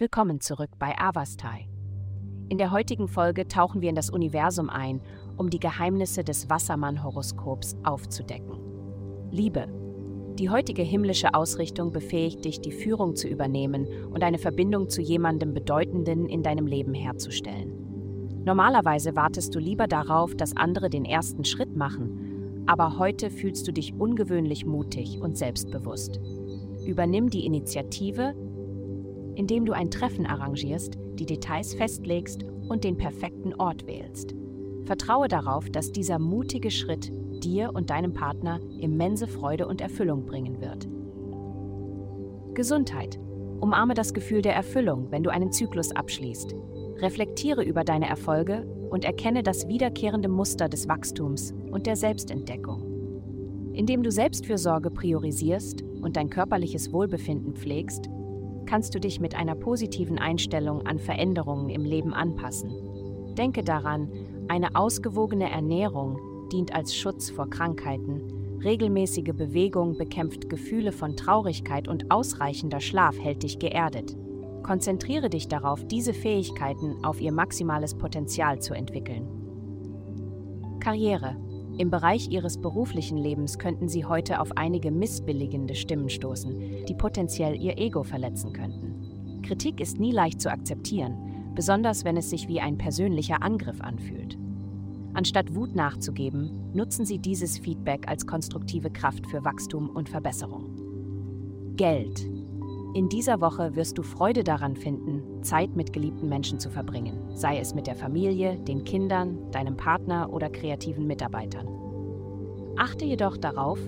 Willkommen zurück bei Avastai. In der heutigen Folge tauchen wir in das Universum ein, um die Geheimnisse des Wassermann-Horoskops aufzudecken. Liebe. Die heutige himmlische Ausrichtung befähigt dich, die Führung zu übernehmen und eine Verbindung zu jemandem Bedeutenden in deinem Leben herzustellen. Normalerweise wartest du lieber darauf, dass andere den ersten Schritt machen, aber heute fühlst du dich ungewöhnlich mutig und selbstbewusst. Übernimm die Initiative indem du ein Treffen arrangierst, die Details festlegst und den perfekten Ort wählst. Vertraue darauf, dass dieser mutige Schritt dir und deinem Partner immense Freude und Erfüllung bringen wird. Gesundheit. Umarme das Gefühl der Erfüllung, wenn du einen Zyklus abschließt. Reflektiere über deine Erfolge und erkenne das wiederkehrende Muster des Wachstums und der Selbstentdeckung. Indem du Selbstfürsorge priorisierst und dein körperliches Wohlbefinden pflegst, kannst du dich mit einer positiven Einstellung an Veränderungen im Leben anpassen. Denke daran, eine ausgewogene Ernährung dient als Schutz vor Krankheiten, regelmäßige Bewegung bekämpft Gefühle von Traurigkeit und ausreichender Schlaf hält dich geerdet. Konzentriere dich darauf, diese Fähigkeiten auf ihr maximales Potenzial zu entwickeln. Karriere. Im Bereich Ihres beruflichen Lebens könnten Sie heute auf einige missbilligende Stimmen stoßen, die potenziell Ihr Ego verletzen könnten. Kritik ist nie leicht zu akzeptieren, besonders wenn es sich wie ein persönlicher Angriff anfühlt. Anstatt Wut nachzugeben, nutzen Sie dieses Feedback als konstruktive Kraft für Wachstum und Verbesserung. Geld. In dieser Woche wirst du Freude daran finden, Zeit mit geliebten Menschen zu verbringen, sei es mit der Familie, den Kindern, deinem Partner oder kreativen Mitarbeitern. Achte jedoch darauf,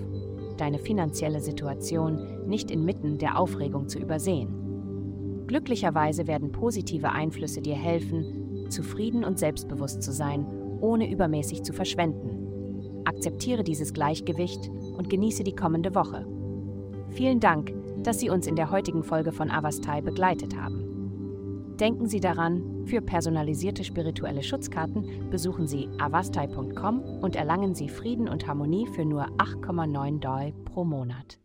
deine finanzielle Situation nicht inmitten der Aufregung zu übersehen. Glücklicherweise werden positive Einflüsse dir helfen, zufrieden und selbstbewusst zu sein, ohne übermäßig zu verschwenden. Akzeptiere dieses Gleichgewicht und genieße die kommende Woche. Vielen Dank, dass Sie uns in der heutigen Folge von Avastai begleitet haben. Denken Sie daran, für personalisierte spirituelle Schutzkarten besuchen Sie avastai.com und erlangen Sie Frieden und Harmonie für nur 8,9 Doi pro Monat.